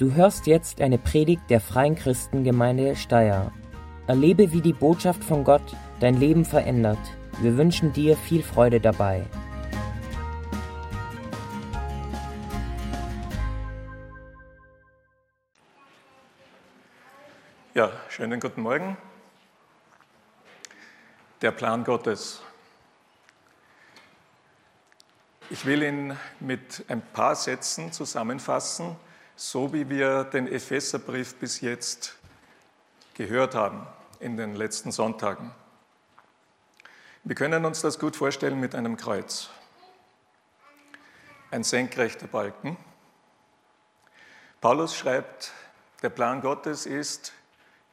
Du hörst jetzt eine Predigt der Freien Christengemeinde Steyr. Erlebe, wie die Botschaft von Gott dein Leben verändert. Wir wünschen dir viel Freude dabei. Ja, schönen guten Morgen. Der Plan Gottes. Ich will ihn mit ein paar Sätzen zusammenfassen, so wie wir den Epheserbrief bis jetzt gehört haben in den letzten Sonntagen. Wir können uns das gut vorstellen mit einem Kreuz. Ein senkrechter Balken. Paulus schreibt, der Plan Gottes ist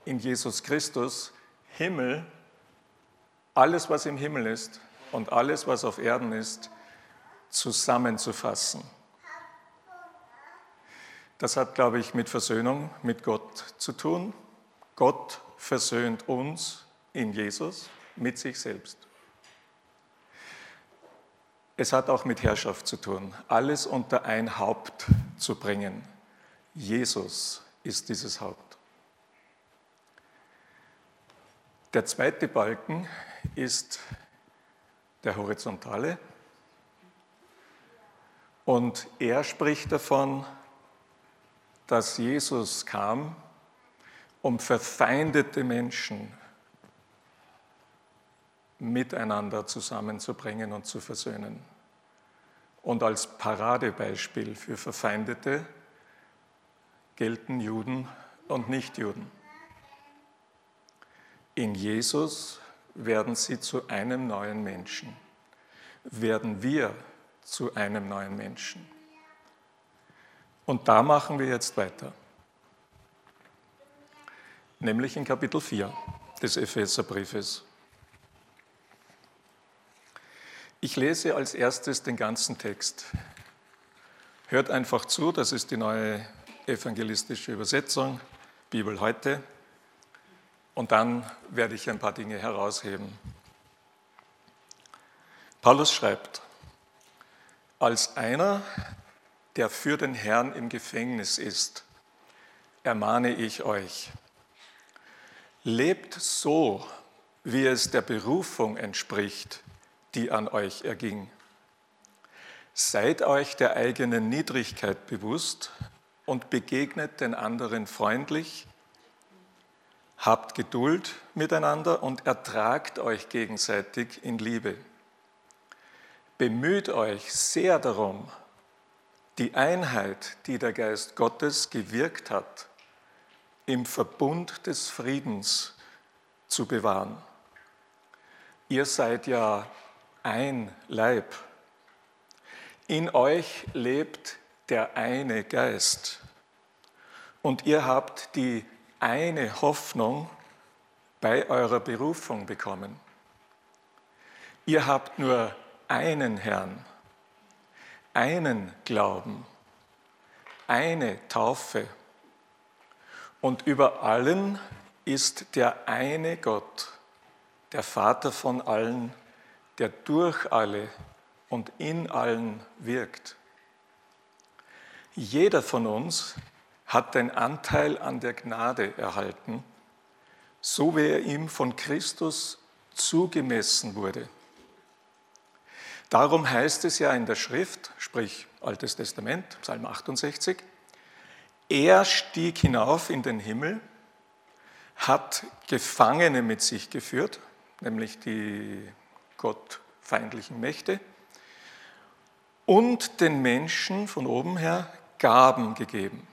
in Jesus Christus Himmel, alles was im Himmel ist und alles was auf Erden ist, zusammenzufassen. Das hat, glaube ich, mit Versöhnung mit Gott zu tun. Gott versöhnt uns in Jesus mit sich selbst. Es hat auch mit Herrschaft zu tun, alles unter ein Haupt zu bringen. Jesus ist dieses Haupt. Der zweite Balken ist der horizontale. Und er spricht davon, dass Jesus kam, um verfeindete Menschen miteinander zusammenzubringen und zu versöhnen. Und als Paradebeispiel für Verfeindete gelten Juden und Nichtjuden. In Jesus werden sie zu einem neuen Menschen. Werden wir zu einem neuen Menschen. Und da machen wir jetzt weiter. Nämlich in Kapitel 4 des Epheserbriefes. Ich lese als erstes den ganzen Text. Hört einfach zu, das ist die neue evangelistische Übersetzung, Bibel heute. Und dann werde ich ein paar Dinge herausheben. Paulus schreibt, als einer, der für den Herrn im Gefängnis ist, ermahne ich euch. Lebt so, wie es der Berufung entspricht, die an euch erging. Seid euch der eigenen Niedrigkeit bewusst und begegnet den anderen freundlich. Habt Geduld miteinander und ertragt euch gegenseitig in Liebe. Bemüht euch sehr darum, die Einheit, die der Geist Gottes gewirkt hat, im Verbund des Friedens zu bewahren. Ihr seid ja ein Leib. In euch lebt der eine Geist. Und ihr habt die eine Hoffnung bei eurer Berufung bekommen. Ihr habt nur einen Herrn einen Glauben, eine Taufe. Und über allen ist der eine Gott, der Vater von allen, der durch alle und in allen wirkt. Jeder von uns hat den Anteil an der Gnade erhalten, so wie er ihm von Christus zugemessen wurde. Darum heißt es ja in der Schrift, sprich Altes Testament, Psalm 68, er stieg hinauf in den Himmel, hat Gefangene mit sich geführt, nämlich die gottfeindlichen Mächte, und den Menschen von oben her Gaben gegeben.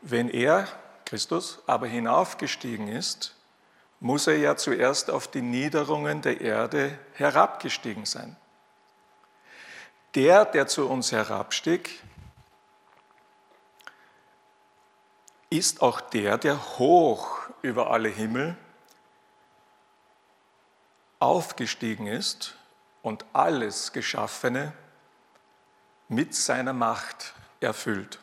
Wenn er, Christus, aber hinaufgestiegen ist, muss er ja zuerst auf die Niederungen der Erde herabgestiegen sein. Der, der zu uns herabstieg, ist auch der, der hoch über alle Himmel aufgestiegen ist und alles Geschaffene mit seiner Macht erfüllt.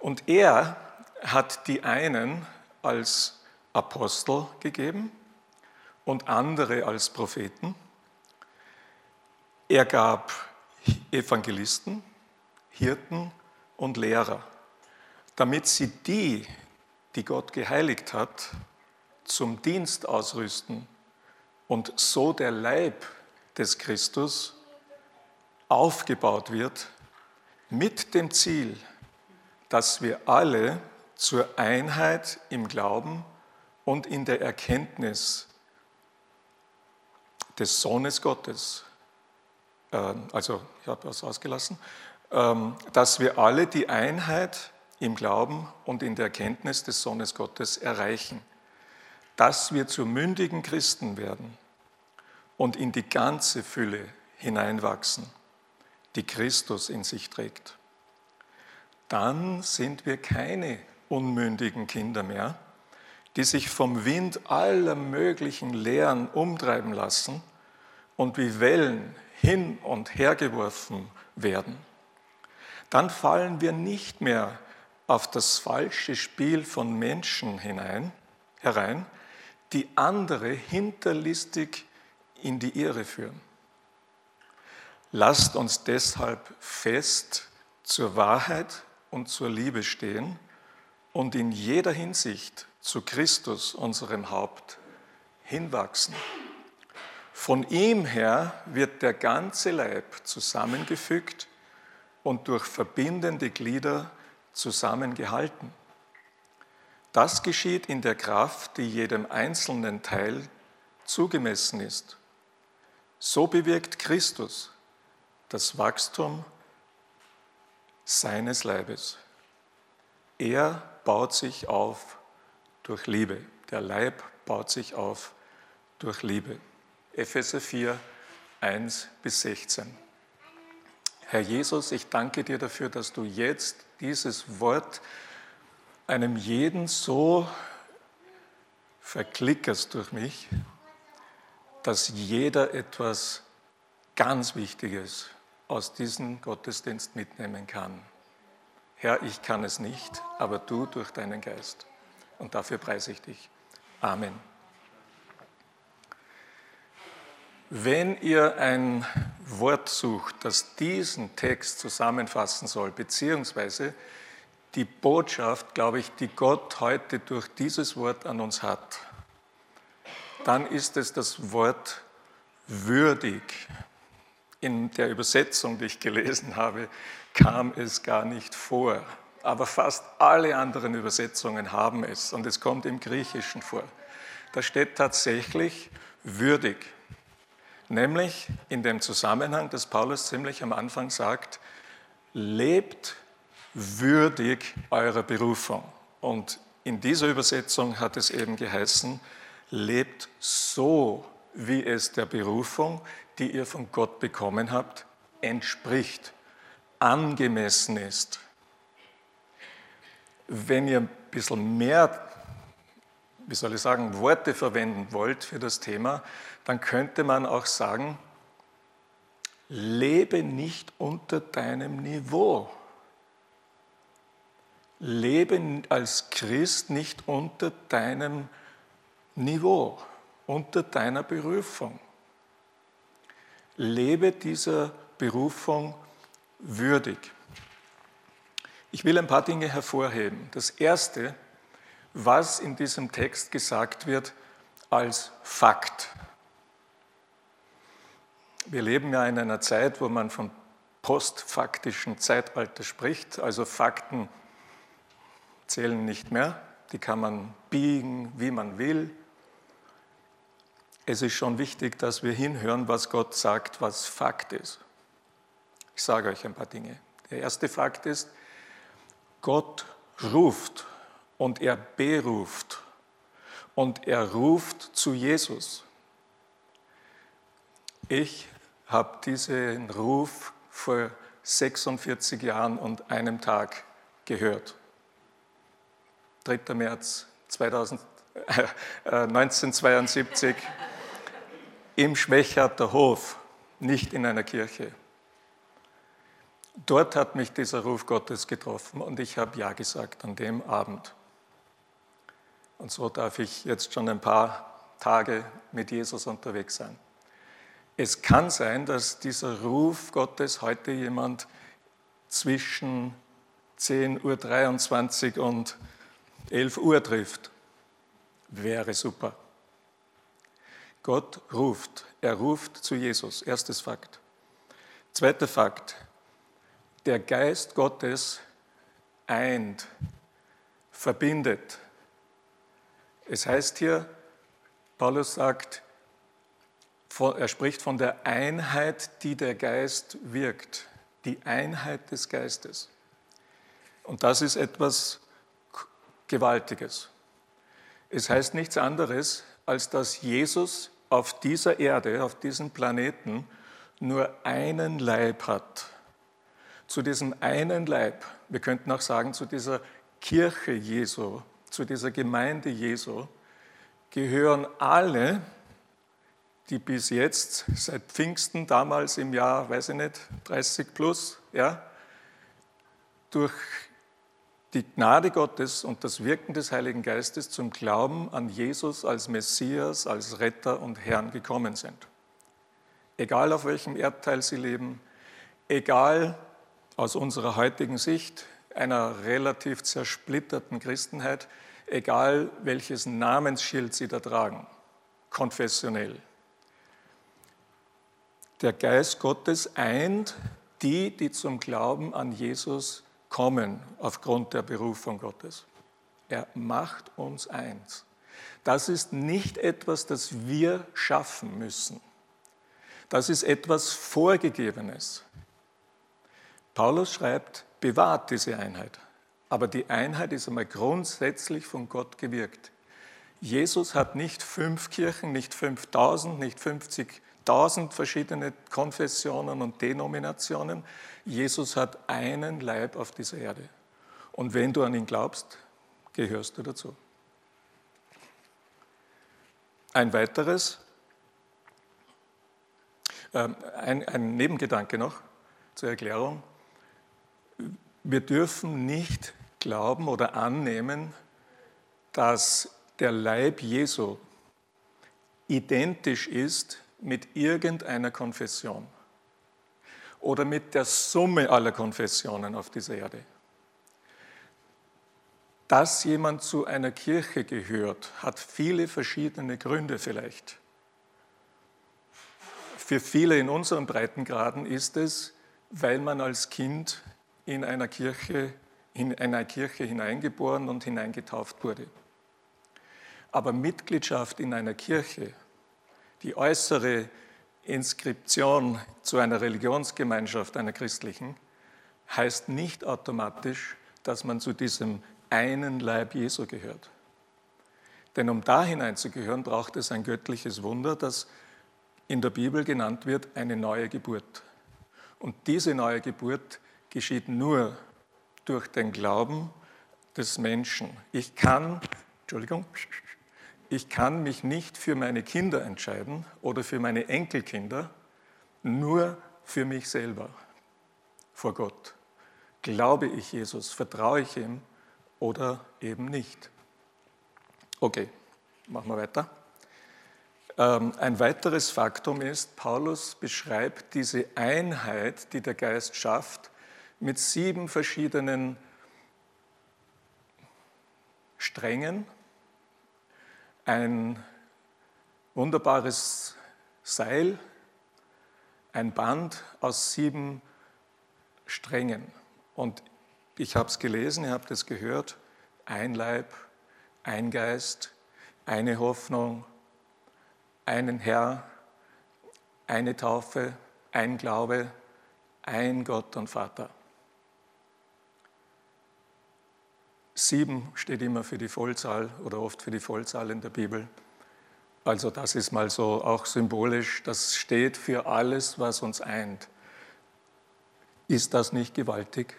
Und er hat die einen als Apostel gegeben und andere als Propheten. Er gab Evangelisten, Hirten und Lehrer, damit sie die, die Gott geheiligt hat, zum Dienst ausrüsten und so der Leib des Christus aufgebaut wird mit dem Ziel, dass wir alle zur Einheit im Glauben und in der Erkenntnis des Sohnes Gottes, ähm, also ich habe was ausgelassen, ähm, dass wir alle die Einheit im Glauben und in der Erkenntnis des Sohnes Gottes erreichen, dass wir zu mündigen Christen werden und in die ganze Fülle hineinwachsen, die Christus in sich trägt. Dann sind wir keine unmündigen Kinder mehr, die sich vom Wind aller möglichen Lehren umtreiben lassen und wie Wellen hin und her geworfen werden. Dann fallen wir nicht mehr auf das falsche Spiel von Menschen hinein, herein, die andere hinterlistig in die Irre führen. Lasst uns deshalb fest zur Wahrheit und zur Liebe stehen und in jeder Hinsicht zu Christus, unserem Haupt, hinwachsen. Von ihm her wird der ganze Leib zusammengefügt und durch verbindende Glieder zusammengehalten. Das geschieht in der Kraft, die jedem einzelnen Teil zugemessen ist. So bewirkt Christus das Wachstum seines Leibes. Er baut sich auf durch Liebe. Der Leib baut sich auf durch Liebe. Epheser 4, 1 bis 16. Herr Jesus, ich danke dir dafür, dass du jetzt dieses Wort einem jeden so verklickerst durch mich, dass jeder etwas ganz Wichtiges aus diesem Gottesdienst mitnehmen kann. Herr, ich kann es nicht, aber du durch deinen Geist. Und dafür preise ich dich. Amen. Wenn ihr ein Wort sucht, das diesen Text zusammenfassen soll, beziehungsweise die Botschaft, glaube ich, die Gott heute durch dieses Wort an uns hat, dann ist es das Wort würdig. In der Übersetzung, die ich gelesen habe, kam es gar nicht vor. Aber fast alle anderen Übersetzungen haben es und es kommt im Griechischen vor. Da steht tatsächlich würdig. Nämlich in dem Zusammenhang, dass Paulus ziemlich am Anfang sagt, lebt würdig eurer Berufung. Und in dieser Übersetzung hat es eben geheißen, lebt so, wie es der Berufung, die ihr von Gott bekommen habt, entspricht angemessen ist. Wenn ihr ein bisschen mehr, wie soll ich sagen, Worte verwenden wollt für das Thema, dann könnte man auch sagen, lebe nicht unter deinem Niveau. Lebe als Christ nicht unter deinem Niveau, unter deiner Berufung. Lebe dieser Berufung würdig. Ich will ein paar Dinge hervorheben. Das Erste, was in diesem Text gesagt wird als Fakt. Wir leben ja in einer Zeit, wo man von postfaktischen Zeitalter spricht, also Fakten zählen nicht mehr, die kann man biegen, wie man will. Es ist schon wichtig, dass wir hinhören, was Gott sagt, was Fakt ist. Ich sage euch ein paar Dinge. Der erste Fakt ist, Gott ruft und er beruft und er ruft zu Jesus. Ich habe diesen Ruf vor 46 Jahren und einem Tag gehört. 3. März 2000, äh, 1972 im Schmecherter Hof, nicht in einer Kirche. Dort hat mich dieser Ruf Gottes getroffen und ich habe Ja gesagt an dem Abend. Und so darf ich jetzt schon ein paar Tage mit Jesus unterwegs sein. Es kann sein, dass dieser Ruf Gottes heute jemand zwischen 10.23 Uhr und 11 Uhr trifft. Wäre super. Gott ruft. Er ruft zu Jesus. Erstes Fakt. Zweiter Fakt. Der Geist Gottes eint, verbindet. Es heißt hier, Paulus sagt, er spricht von der Einheit, die der Geist wirkt. Die Einheit des Geistes. Und das ist etwas Gewaltiges. Es heißt nichts anderes, als dass Jesus auf dieser Erde, auf diesem Planeten, nur einen Leib hat. Zu diesem einen Leib, wir könnten auch sagen, zu dieser Kirche Jesu, zu dieser Gemeinde Jesu, gehören alle, die bis jetzt, seit Pfingsten, damals im Jahr, weiß ich nicht, 30 plus, ja, durch die Gnade Gottes und das Wirken des Heiligen Geistes zum Glauben an Jesus als Messias, als Retter und Herrn gekommen sind. Egal auf welchem Erdteil sie leben, egal aus unserer heutigen Sicht einer relativ zersplitterten Christenheit, egal welches Namensschild sie da tragen, konfessionell. Der Geist Gottes eint die, die zum Glauben an Jesus kommen aufgrund der Berufung Gottes. Er macht uns eins. Das ist nicht etwas, das wir schaffen müssen. Das ist etwas Vorgegebenes. Paulus schreibt, bewahrt diese Einheit. Aber die Einheit ist einmal grundsätzlich von Gott gewirkt. Jesus hat nicht fünf Kirchen, nicht 5000, nicht 50.000 verschiedene Konfessionen und Denominationen. Jesus hat einen Leib auf dieser Erde. Und wenn du an ihn glaubst, gehörst du dazu. Ein weiteres, äh, ein, ein Nebengedanke noch zur Erklärung. Wir dürfen nicht glauben oder annehmen, dass der Leib Jesu identisch ist mit irgendeiner Konfession oder mit der Summe aller Konfessionen auf dieser Erde. Dass jemand zu einer Kirche gehört, hat viele verschiedene Gründe vielleicht. Für viele in unseren Breitengraden ist es, weil man als Kind in einer Kirche, in einer Kirche hineingeboren und hineingetauft wurde. Aber Mitgliedschaft in einer Kirche, die äußere Inskription zu einer Religionsgemeinschaft, einer christlichen, heißt nicht automatisch, dass man zu diesem einen Leib Jesu gehört. Denn um da hineinzugehören, braucht es ein göttliches Wunder, das in der Bibel genannt wird, eine neue Geburt. Und diese neue Geburt geschieht nur durch den Glauben des Menschen. Ich kann, Entschuldigung, ich kann mich nicht für meine Kinder entscheiden oder für meine Enkelkinder, nur für mich selber vor Gott. Glaube ich Jesus, vertraue ich ihm oder eben nicht? Okay, machen wir weiter. Ähm, ein weiteres Faktum ist, Paulus beschreibt diese Einheit, die der Geist schafft, mit sieben verschiedenen Strängen ein wunderbares Seil, ein Band aus sieben Strängen. Und ich habe es gelesen, ihr habt es gehört, ein Leib, ein Geist, eine Hoffnung, einen Herr, eine Taufe, ein Glaube, ein Gott und Vater. Sieben steht immer für die Vollzahl oder oft für die Vollzahl in der Bibel. Also das ist mal so auch symbolisch, das steht für alles, was uns eint. Ist das nicht gewaltig?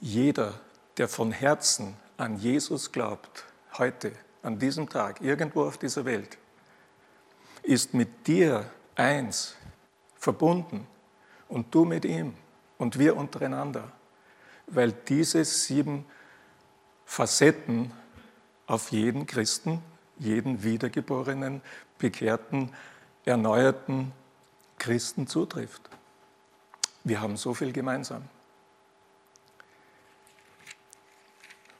Jeder, der von Herzen an Jesus glaubt, heute, an diesem Tag, irgendwo auf dieser Welt, ist mit dir eins, verbunden und du mit ihm und wir untereinander, weil diese sieben Facetten auf jeden Christen, jeden wiedergeborenen, bekehrten, erneuerten Christen zutrifft. Wir haben so viel gemeinsam.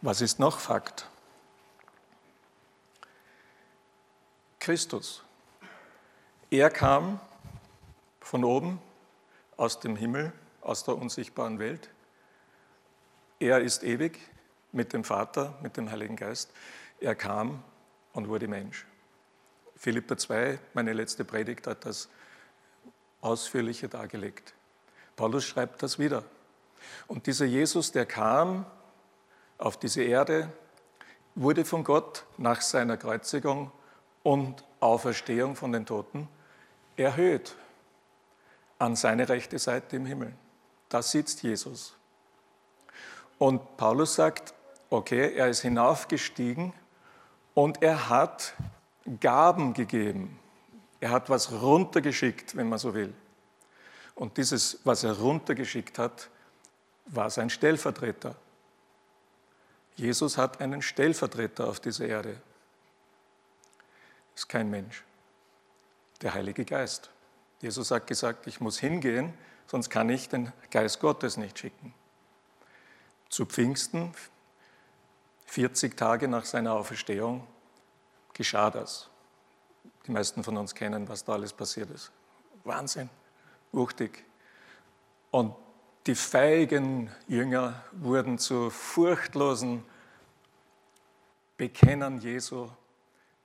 Was ist noch Fakt? Christus. Er kam von oben aus dem Himmel, aus der unsichtbaren Welt. Er ist ewig mit dem Vater, mit dem Heiligen Geist. Er kam und wurde Mensch. Philippa 2, meine letzte Predigt, hat das ausführlicher dargelegt. Paulus schreibt das wieder. Und dieser Jesus, der kam auf diese Erde, wurde von Gott nach seiner Kreuzigung und Auferstehung von den Toten erhöht an seine rechte Seite im Himmel. Da sitzt Jesus. Und Paulus sagt, okay, er ist hinaufgestiegen und er hat Gaben gegeben. Er hat was runtergeschickt, wenn man so will. Und dieses, was er runtergeschickt hat, war sein Stellvertreter. Jesus hat einen Stellvertreter auf dieser Erde. Ist kein Mensch. Der Heilige Geist. Jesus hat gesagt, ich muss hingehen, sonst kann ich den Geist Gottes nicht schicken. Zu Pfingsten, 40 Tage nach seiner Auferstehung, geschah das. Die meisten von uns kennen, was da alles passiert ist. Wahnsinn, wuchtig. Und die feigen Jünger wurden zu furchtlosen Bekennern Jesu.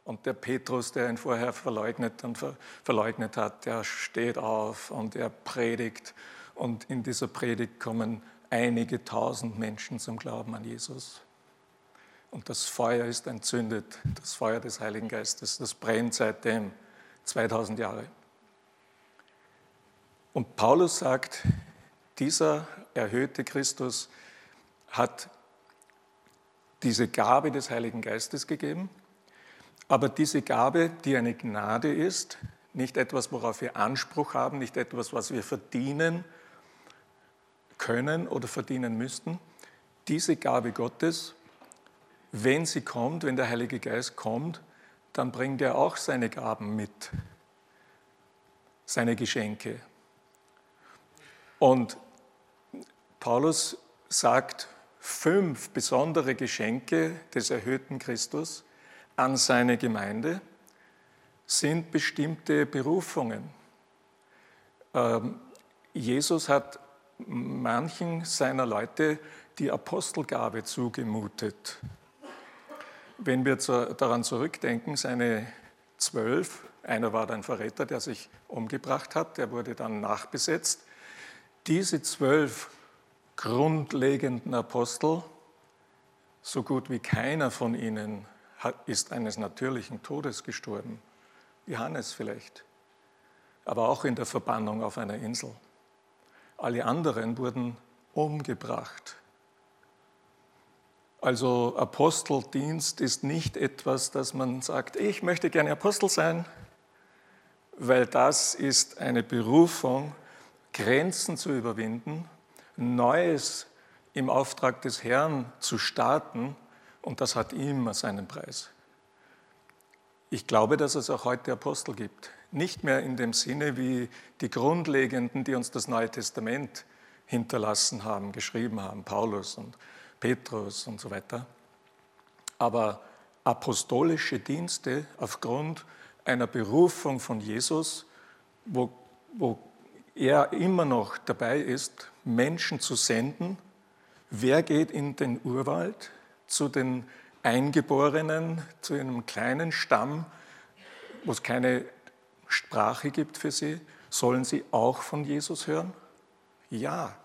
Und der Petrus, der ihn vorher verleugnet und verleugnet hat, der steht auf und er predigt. Und in dieser Predigt kommen einige tausend Menschen zum Glauben an Jesus. Und das Feuer ist entzündet, das Feuer des Heiligen Geistes, das brennt seitdem 2000 Jahre. Und Paulus sagt, dieser erhöhte Christus hat diese Gabe des Heiligen Geistes gegeben, aber diese Gabe, die eine Gnade ist, nicht etwas, worauf wir Anspruch haben, nicht etwas, was wir verdienen können oder verdienen müssten, diese Gabe Gottes wenn sie kommt, wenn der Heilige Geist kommt, dann bringt er auch seine Gaben mit, seine Geschenke. Und Paulus sagt fünf besondere Geschenke des erhöhten Christus an seine Gemeinde sind bestimmte Berufungen. Ähm, Jesus hat manchen seiner Leute die Apostelgabe zugemutet. Wenn wir zu, daran zurückdenken, seine zwölf, einer war ein Verräter, der sich umgebracht hat, der wurde dann nachbesetzt. Diese zwölf grundlegenden Apostel, so gut wie keiner von ihnen ist eines natürlichen Todes gestorben. Johannes vielleicht, aber auch in der Verbannung auf einer Insel. Alle anderen wurden umgebracht. Also Aposteldienst ist nicht etwas, dass man sagt, ich möchte gerne Apostel sein, weil das ist eine Berufung, Grenzen zu überwinden, Neues im Auftrag des Herrn zu starten und das hat immer seinen Preis. Ich glaube, dass es auch heute Apostel gibt. Nicht mehr in dem Sinne wie die Grundlegenden, die uns das Neue Testament hinterlassen haben, geschrieben haben, Paulus und Petrus und so weiter. Aber apostolische Dienste aufgrund einer Berufung von Jesus, wo, wo er immer noch dabei ist, Menschen zu senden. Wer geht in den Urwald zu den Eingeborenen, zu einem kleinen Stamm, wo es keine Sprache gibt für sie? Sollen sie auch von Jesus hören? Ja.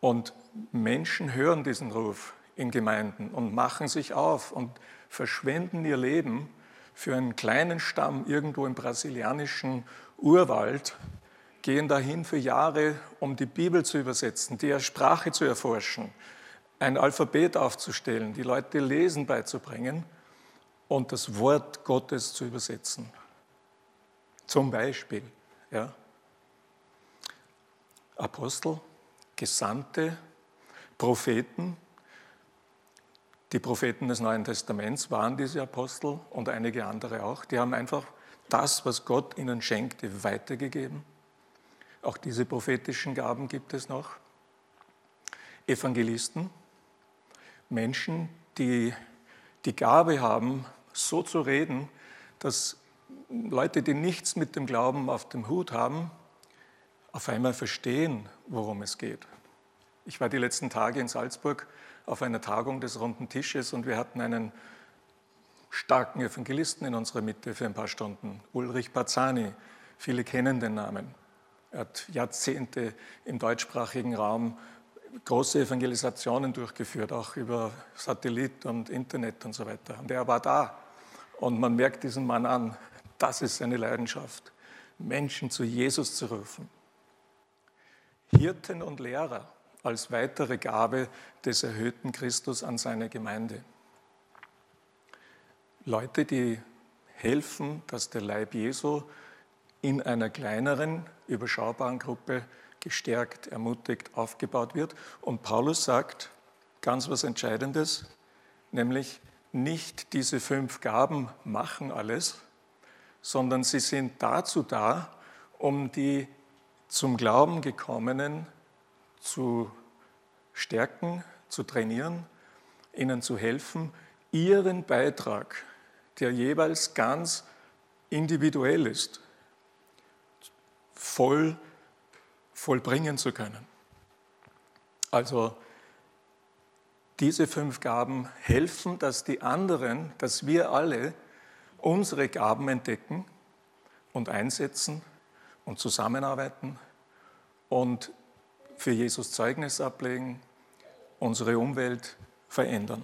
Und Menschen hören diesen Ruf in Gemeinden und machen sich auf und verschwenden ihr Leben für einen kleinen Stamm irgendwo im brasilianischen Urwald, gehen dahin für Jahre, um die Bibel zu übersetzen, die Sprache zu erforschen, ein Alphabet aufzustellen, die Leute Lesen beizubringen und das Wort Gottes zu übersetzen. Zum Beispiel. Ja. Apostel, Gesandte, Propheten. Die Propheten des Neuen Testaments waren diese Apostel und einige andere auch. Die haben einfach das, was Gott ihnen schenkte, weitergegeben. Auch diese prophetischen Gaben gibt es noch. Evangelisten. Menschen, die die Gabe haben, so zu reden, dass Leute, die nichts mit dem Glauben auf dem Hut haben, auf einmal verstehen, worum es geht. Ich war die letzten Tage in Salzburg auf einer Tagung des Runden Tisches und wir hatten einen starken Evangelisten in unserer Mitte für ein paar Stunden, Ulrich Bazzani. Viele kennen den Namen. Er hat Jahrzehnte im deutschsprachigen Raum große Evangelisationen durchgeführt, auch über Satellit und Internet und so weiter. Und er war da. Und man merkt diesen Mann an, das ist seine Leidenschaft, Menschen zu Jesus zu rufen. Hirten und Lehrer als weitere Gabe des erhöhten Christus an seine Gemeinde. Leute, die helfen, dass der Leib Jesu in einer kleineren, überschaubaren Gruppe gestärkt, ermutigt, aufgebaut wird. Und Paulus sagt ganz was Entscheidendes, nämlich nicht diese fünf Gaben machen alles, sondern sie sind dazu da, um die zum Glauben gekommenen zu stärken, zu trainieren, ihnen zu helfen, ihren Beitrag der jeweils ganz individuell ist, voll vollbringen zu können. Also diese fünf Gaben helfen, dass die anderen, dass wir alle unsere Gaben entdecken und einsetzen und zusammenarbeiten und für Jesus Zeugnis ablegen, unsere Umwelt verändern.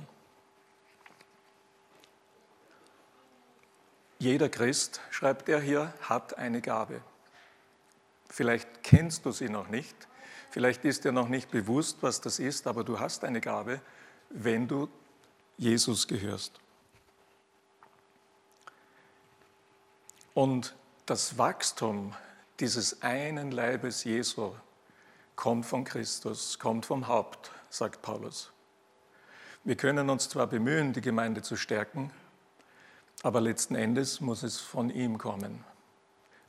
Jeder Christ, schreibt er hier, hat eine Gabe. Vielleicht kennst du sie noch nicht, vielleicht ist dir noch nicht bewusst, was das ist, aber du hast eine Gabe, wenn du Jesus gehörst. Und das Wachstum dieses einen Leibes Jesu kommt von Christus, kommt vom Haupt, sagt Paulus. Wir können uns zwar bemühen, die Gemeinde zu stärken, aber letzten Endes muss es von ihm kommen.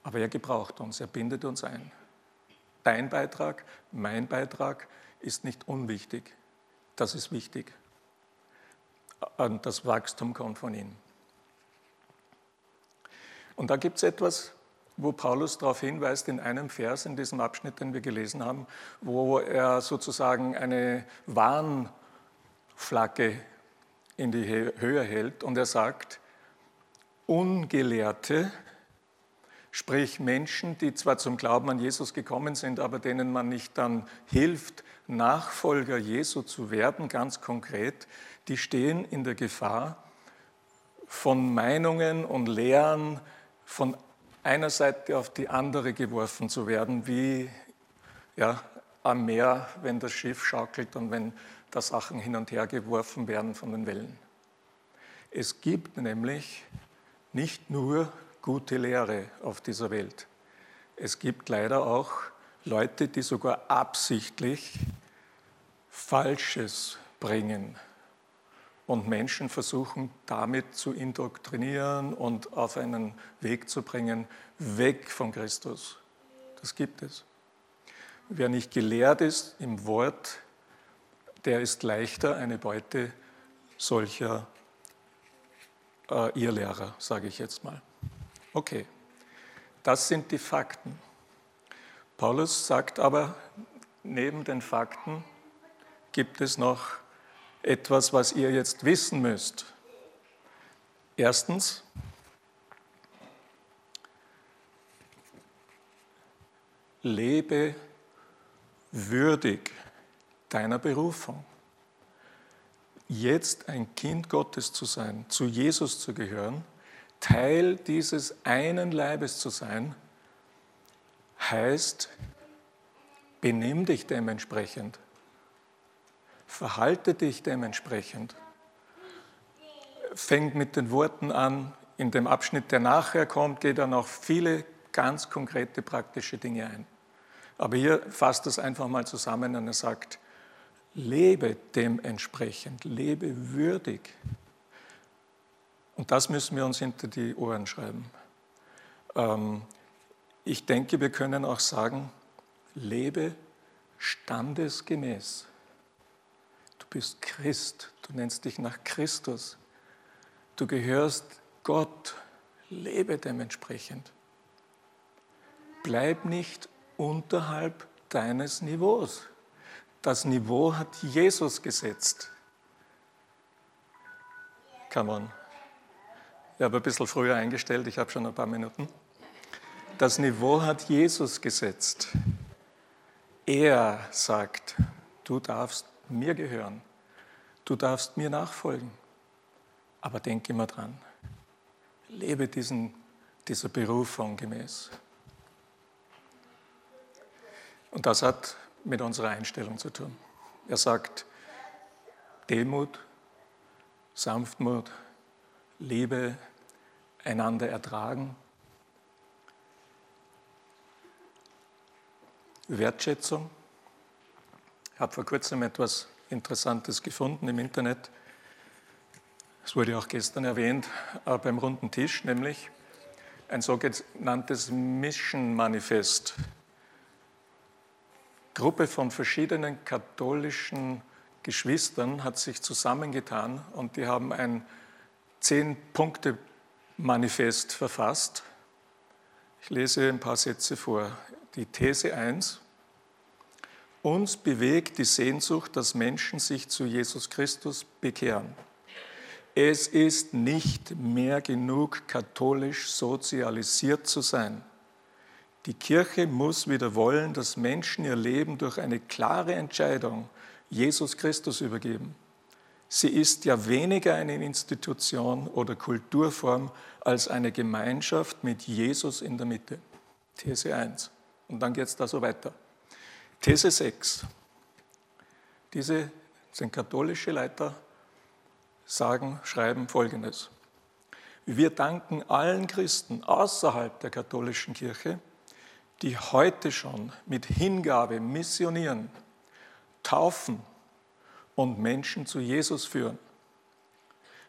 Aber er gebraucht uns, er bindet uns ein. Dein Beitrag, mein Beitrag ist nicht unwichtig. Das ist wichtig. Und das Wachstum kommt von ihm. Und da gibt es etwas, wo Paulus darauf hinweist in einem Vers in diesem Abschnitt, den wir gelesen haben, wo er sozusagen eine Warnflagge in die Höhe hält und er sagt, Ungelehrte, sprich Menschen, die zwar zum Glauben an Jesus gekommen sind, aber denen man nicht dann hilft, Nachfolger Jesu zu werden, ganz konkret, die stehen in der Gefahr, von Meinungen und Lehren von einer Seite auf die andere geworfen zu werden, wie ja, am Meer, wenn das Schiff schaukelt und wenn da Sachen hin und her geworfen werden von den Wellen. Es gibt nämlich nicht nur gute Lehre auf dieser Welt. Es gibt leider auch Leute, die sogar absichtlich Falsches bringen und Menschen versuchen damit zu indoktrinieren und auf einen Weg zu bringen, weg von Christus. Das gibt es. Wer nicht gelehrt ist im Wort, der ist leichter eine Beute solcher äh, ihr Lehrer, sage ich jetzt mal. Okay, das sind die Fakten. Paulus sagt aber, neben den Fakten gibt es noch etwas, was ihr jetzt wissen müsst. Erstens, lebe würdig deiner Berufung jetzt ein Kind Gottes zu sein, zu Jesus zu gehören, Teil dieses einen Leibes zu sein, heißt, benimm dich dementsprechend, verhalte dich dementsprechend, fängt mit den Worten an, in dem Abschnitt, der nachher kommt, geht er noch viele ganz konkrete praktische Dinge ein. Aber hier fasst es einfach mal zusammen und er sagt, lebe dementsprechend, lebe würdig. Und das müssen wir uns hinter die Ohren schreiben. Ähm, ich denke, wir können auch sagen, lebe standesgemäß. Bist Christ, du nennst dich nach Christus, du gehörst Gott, lebe dementsprechend. Bleib nicht unterhalb deines Niveaus. Das Niveau hat Jesus gesetzt. Come on. Ich habe ein bisschen früher eingestellt, ich habe schon ein paar Minuten. Das Niveau hat Jesus gesetzt. Er sagt, du darfst mir gehören, du darfst mir nachfolgen. Aber denk immer dran, lebe diesen, dieser Berufung gemäß. Und das hat mit unserer Einstellung zu tun. Er sagt, Demut, Sanftmut, Liebe, einander ertragen, Wertschätzung. Habe vor kurzem etwas Interessantes gefunden im Internet. Es wurde auch gestern erwähnt äh, beim runden Tisch, nämlich ein sogenanntes Mission Manifest. Gruppe von verschiedenen katholischen Geschwistern hat sich zusammengetan und die haben ein Zehn-Punkte-Manifest verfasst. Ich lese ein paar Sätze vor. Die These 1. Uns bewegt die Sehnsucht, dass Menschen sich zu Jesus Christus bekehren. Es ist nicht mehr genug, katholisch sozialisiert zu sein. Die Kirche muss wieder wollen, dass Menschen ihr Leben durch eine klare Entscheidung Jesus Christus übergeben. Sie ist ja weniger eine Institution oder Kulturform als eine Gemeinschaft mit Jesus in der Mitte. These 1. Und dann geht es da so weiter. These 6. Diese sind katholische Leiter, sagen, schreiben Folgendes. Wir danken allen Christen außerhalb der katholischen Kirche, die heute schon mit Hingabe missionieren, taufen und Menschen zu Jesus führen.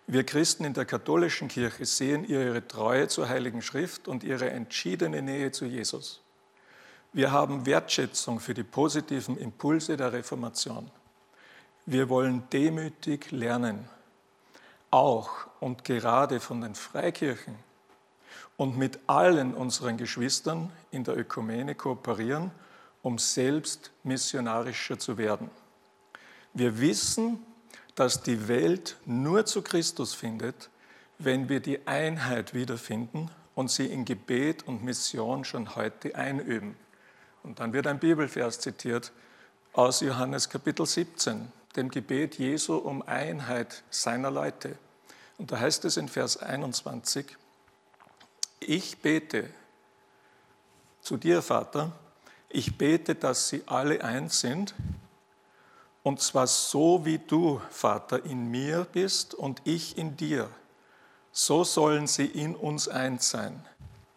Wir Christen in der katholischen Kirche sehen ihre Treue zur Heiligen Schrift und ihre entschiedene Nähe zu Jesus. Wir haben Wertschätzung für die positiven Impulse der Reformation. Wir wollen demütig lernen, auch und gerade von den Freikirchen und mit allen unseren Geschwistern in der Ökumene kooperieren, um selbst missionarischer zu werden. Wir wissen, dass die Welt nur zu Christus findet, wenn wir die Einheit wiederfinden und sie in Gebet und Mission schon heute einüben. Und dann wird ein Bibelvers zitiert aus Johannes Kapitel 17, dem Gebet Jesu um Einheit seiner Leute. Und da heißt es in Vers 21, ich bete zu dir, Vater, ich bete, dass sie alle eins sind, und zwar so wie du, Vater, in mir bist und ich in dir. So sollen sie in uns eins sein.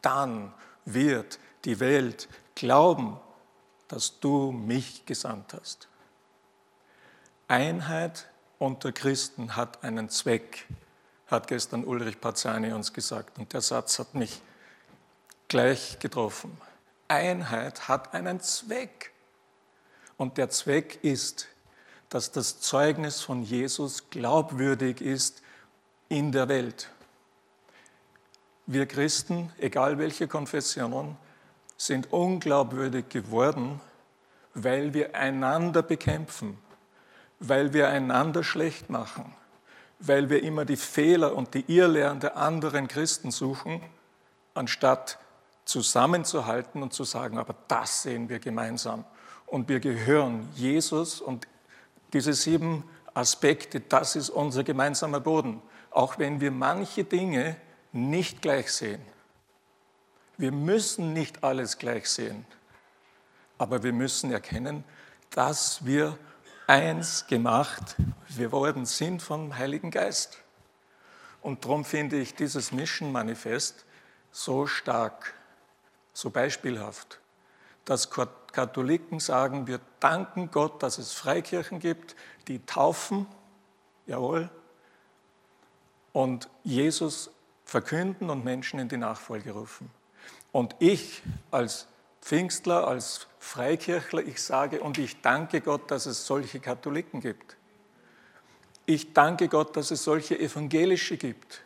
Dann wird die Welt glauben, dass du mich gesandt hast. Einheit unter Christen hat einen Zweck, hat gestern Ulrich Pazzani uns gesagt. Und der Satz hat mich gleich getroffen. Einheit hat einen Zweck. Und der Zweck ist, dass das Zeugnis von Jesus glaubwürdig ist in der Welt. Wir Christen, egal welche Konfession, sind unglaubwürdig geworden, weil wir einander bekämpfen, weil wir einander schlecht machen, weil wir immer die Fehler und die Irrlehren der anderen Christen suchen, anstatt zusammenzuhalten und zu sagen, aber das sehen wir gemeinsam. Und wir gehören Jesus und diese sieben Aspekte, das ist unser gemeinsamer Boden. Auch wenn wir manche Dinge nicht gleich sehen. Wir müssen nicht alles gleich sehen, aber wir müssen erkennen, dass wir eins gemacht, wir worden sind vom Heiligen Geist. Und darum finde ich dieses Mission Manifest so stark, so beispielhaft, dass Katholiken sagen, wir danken Gott, dass es Freikirchen gibt, die taufen, jawohl, und Jesus verkünden und Menschen in die Nachfolge rufen. Und ich als Pfingstler, als Freikirchler, ich sage und ich danke Gott, dass es solche Katholiken gibt. Ich danke Gott, dass es solche evangelische gibt.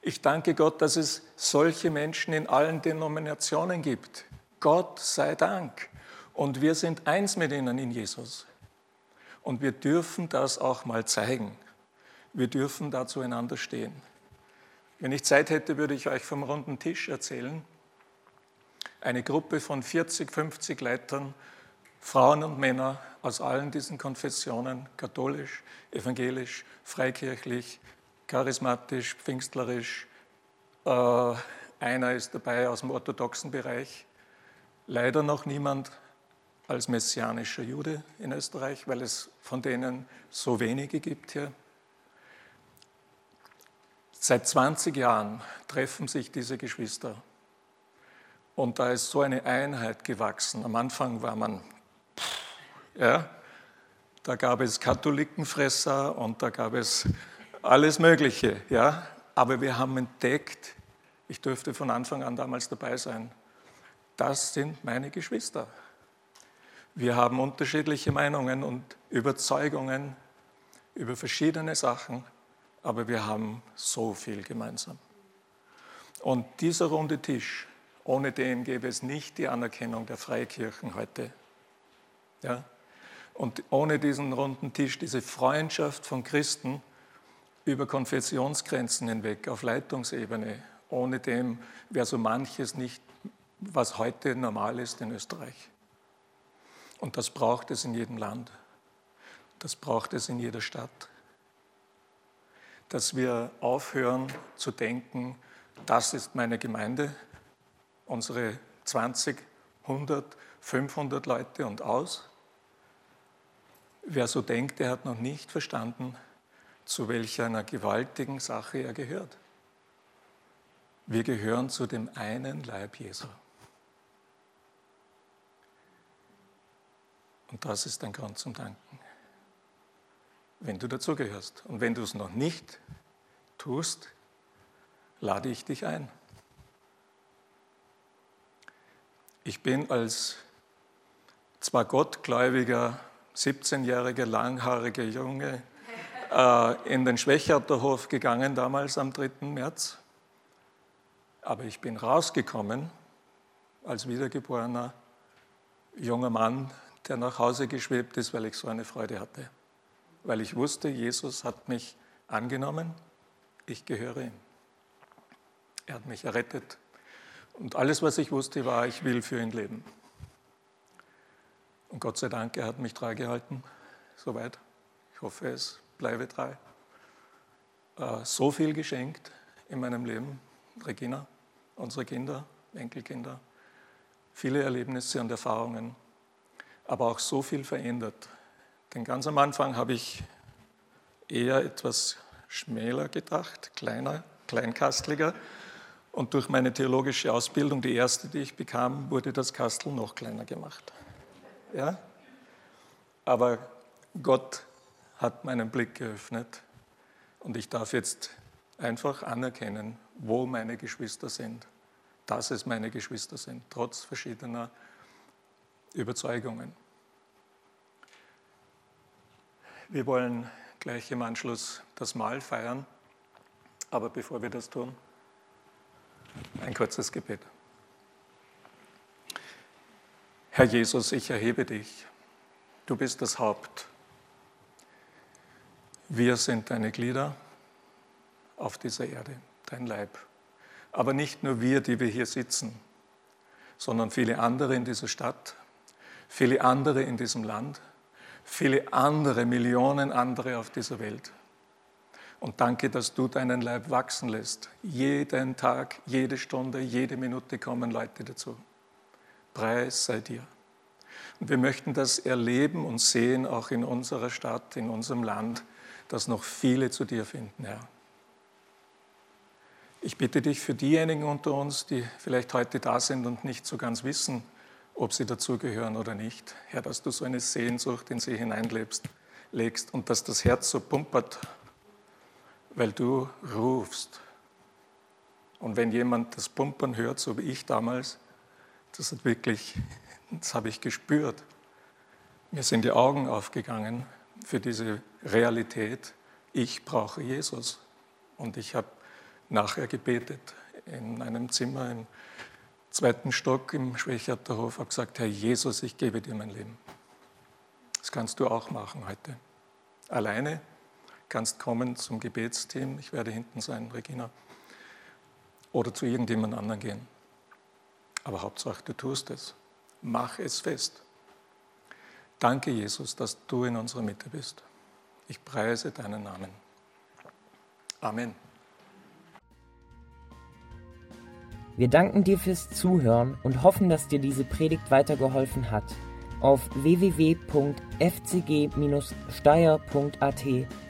Ich danke Gott, dass es solche Menschen in allen Denominationen gibt. Gott sei Dank. Und wir sind eins mit ihnen in Jesus. Und wir dürfen das auch mal zeigen. Wir dürfen da zueinander stehen. Wenn ich Zeit hätte, würde ich euch vom runden Tisch erzählen. Eine Gruppe von 40, 50 Leitern, Frauen und Männer aus allen diesen Konfessionen, katholisch, evangelisch, freikirchlich, charismatisch, pfingstlerisch. Äh, einer ist dabei aus dem orthodoxen Bereich. Leider noch niemand als messianischer Jude in Österreich, weil es von denen so wenige gibt hier. Seit 20 Jahren treffen sich diese Geschwister. Und da ist so eine Einheit gewachsen. Am Anfang war man, ja, da gab es Katholikenfresser und da gab es alles Mögliche, ja. Aber wir haben entdeckt, ich durfte von Anfang an damals dabei sein, das sind meine Geschwister. Wir haben unterschiedliche Meinungen und Überzeugungen über verschiedene Sachen, aber wir haben so viel gemeinsam. Und dieser runde Tisch, ohne den gäbe es nicht die Anerkennung der Freikirchen heute. Ja? Und ohne diesen runden Tisch, diese Freundschaft von Christen über Konfessionsgrenzen hinweg auf Leitungsebene, ohne dem wäre so manches nicht, was heute normal ist in Österreich. Und das braucht es in jedem Land. Das braucht es in jeder Stadt dass wir aufhören zu denken, das ist meine Gemeinde, unsere 20, 100, 500 Leute und aus. Wer so denkt, der hat noch nicht verstanden, zu welcher einer gewaltigen Sache er gehört. Wir gehören zu dem einen Leib Jesu. Und das ist ein Grund zum Danken wenn du dazugehörst. Und wenn du es noch nicht tust, lade ich dich ein. Ich bin als zwar gottgläubiger, 17-jähriger, langhaariger Junge äh, in den Schwächerterhof gegangen, damals am 3. März. Aber ich bin rausgekommen als wiedergeborener junger Mann, der nach Hause geschwebt ist, weil ich so eine Freude hatte weil ich wusste, Jesus hat mich angenommen, ich gehöre ihm. Er hat mich errettet. Und alles, was ich wusste, war, ich will für ihn leben. Und Gott sei Dank, er hat mich treu gehalten, soweit. Ich hoffe, es bleibe treu. Äh, so viel geschenkt in meinem Leben, Regina, unsere Kinder, Enkelkinder, viele Erlebnisse und Erfahrungen, aber auch so viel verändert denn ganz am Anfang habe ich eher etwas schmäler gedacht, kleiner, kleinkastliger. Und durch meine theologische Ausbildung, die erste, die ich bekam, wurde das Kastel noch kleiner gemacht. Ja? Aber Gott hat meinen Blick geöffnet und ich darf jetzt einfach anerkennen, wo meine Geschwister sind, dass es meine Geschwister sind, trotz verschiedener Überzeugungen. Wir wollen gleich im Anschluss das Mahl feiern, aber bevor wir das tun, ein kurzes Gebet. Herr Jesus, ich erhebe dich. Du bist das Haupt. Wir sind deine Glieder auf dieser Erde, dein Leib. Aber nicht nur wir, die wir hier sitzen, sondern viele andere in dieser Stadt, viele andere in diesem Land, viele andere, Millionen andere auf dieser Welt. Und danke, dass du deinen Leib wachsen lässt. Jeden Tag, jede Stunde, jede Minute kommen Leute dazu. Preis sei dir. Und wir möchten das erleben und sehen, auch in unserer Stadt, in unserem Land, dass noch viele zu dir finden, Herr. Ich bitte dich für diejenigen unter uns, die vielleicht heute da sind und nicht so ganz wissen, ob sie dazugehören oder nicht. Herr, dass du so eine Sehnsucht in sie hineinlebst, legst und dass das Herz so pumpert, weil du rufst. Und wenn jemand das Pumpern hört, so wie ich damals, das hat wirklich, das habe ich gespürt. Mir sind die Augen aufgegangen für diese Realität, ich brauche Jesus. Und ich habe nachher gebetet in einem Zimmer im zweiten Stock im Schwächerterhof, habe gesagt, Herr Jesus, ich gebe dir mein Leben. Das kannst du auch machen heute. Alleine kannst kommen zum Gebetsteam, ich werde hinten sein, Regina, oder zu irgendjemand anderen gehen. Aber Hauptsache, du tust es. Mach es fest. Danke, Jesus, dass du in unserer Mitte bist. Ich preise deinen Namen. Amen. Wir danken dir fürs Zuhören und hoffen, dass dir diese Predigt weitergeholfen hat. Auf www.fcg-steyr.at